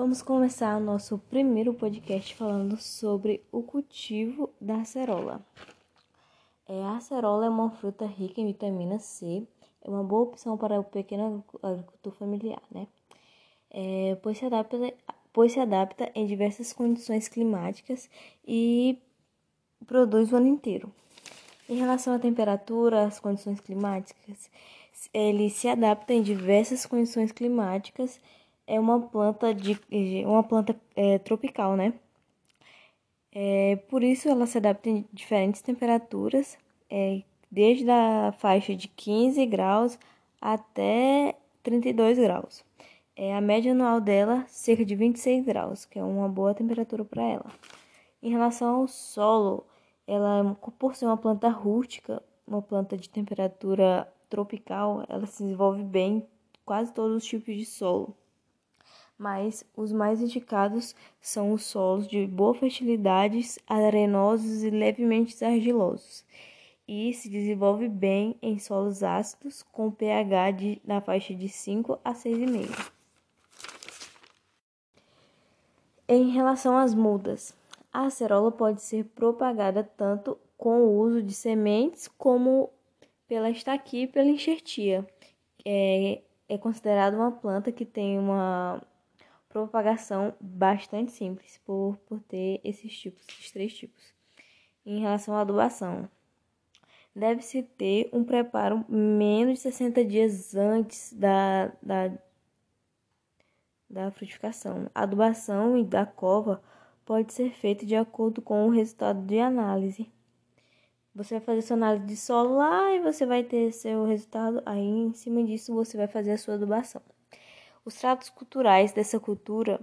Vamos começar o nosso primeiro podcast falando sobre o cultivo da acerola. É, a acerola é uma fruta rica em vitamina C, é uma boa opção para o pequeno agricultor familiar, né? É, pois, se adapta, pois se adapta em diversas condições climáticas e produz o ano inteiro. Em relação à temperatura, às condições climáticas, ele se adapta em diversas condições climáticas. É uma planta de uma planta é, tropical, né? É, por isso ela se adapta em diferentes temperaturas, é, desde a faixa de 15 graus até 32 graus. É, a média anual dela cerca de 26 graus, que é uma boa temperatura para ela. Em relação ao solo, ela por ser uma planta rústica, uma planta de temperatura tropical, ela se desenvolve bem em quase todos os tipos de solo. Mas os mais indicados são os solos de boa fertilidade, arenosos e levemente argilosos. E se desenvolve bem em solos ácidos com pH de, na faixa de 5 a 6,5. Em relação às mudas, a acerola pode ser propagada tanto com o uso de sementes como pela estaquia e pela enxertia. É, é considerada uma planta que tem uma propagação bastante simples por, por ter esses tipos, esses três tipos. Em relação à adubação, deve-se ter um preparo menos de 60 dias antes da, da, da frutificação. A adubação da cova pode ser feita de acordo com o resultado de análise você vai fazer sua análise de solo lá e você vai ter seu resultado. Aí, em cima disso, você vai fazer a sua adubação. Os tratos culturais dessa cultura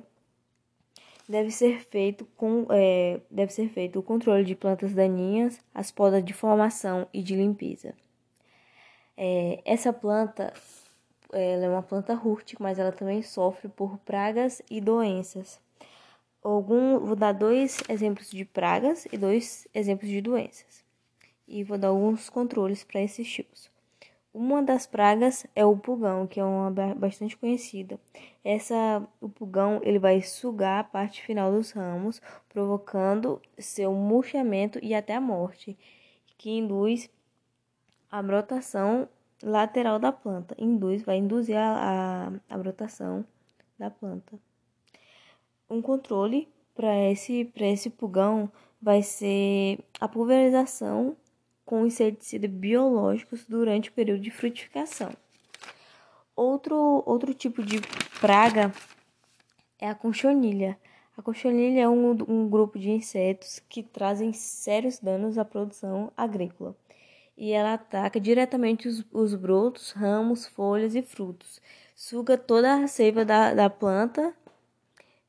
deve ser feito com é, deve ser feito o controle de plantas daninhas, as podas de formação e de limpeza. É, essa planta ela é uma planta rústica, mas ela também sofre por pragas e doenças. Algum, vou dar dois exemplos de pragas e dois exemplos de doenças e vou dar alguns controles para esses tipos. Uma das pragas é o pulgão, que é uma bastante conhecida. Essa, o pulgão ele vai sugar a parte final dos ramos, provocando seu murchamento e até a morte, que induz a brotação lateral da planta. Induz, vai induzir a, a, a brotação da planta. Um controle para esse, esse pulgão vai ser a pulverização com inseticidas biológicos durante o período de frutificação. Outro, outro tipo de praga é a conchonilha. A conchonilha é um, um grupo de insetos que trazem sérios danos à produção agrícola e ela ataca diretamente os, os brotos, ramos, folhas e frutos. Suga toda a seiva da, da planta,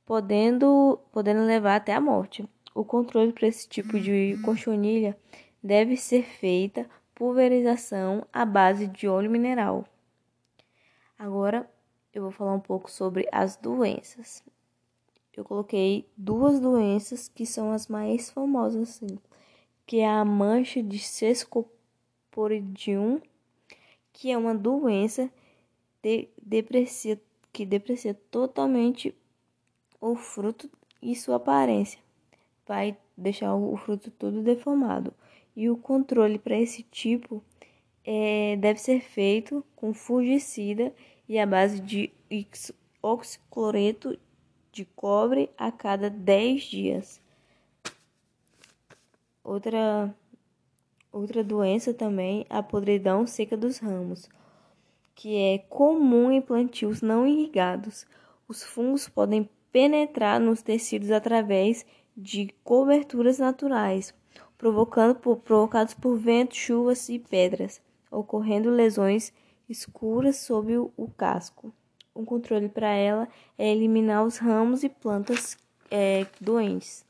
podendo, podendo levar até a morte. O controle para esse tipo de conchonilha deve ser feita pulverização à base de óleo mineral. Agora eu vou falar um pouco sobre as doenças. Eu coloquei duas doenças que são as mais famosas, assim, que é a mancha de sescoporidium, que é uma doença de, deprecia, que deprecia totalmente o fruto e sua aparência. Vai deixar o fruto todo deformado e o controle para esse tipo é, deve ser feito com fungicida e a base de oxicloreto de cobre a cada 10 dias. Outra, outra doença também, a podridão seca dos ramos, que é comum em plantios não irrigados. Os fungos podem penetrar nos tecidos através de coberturas naturais, provocando por, provocados por vento, chuvas e pedras, ocorrendo lesões escuras sob o, o casco. Um controle para ela é eliminar os ramos e plantas é, doentes.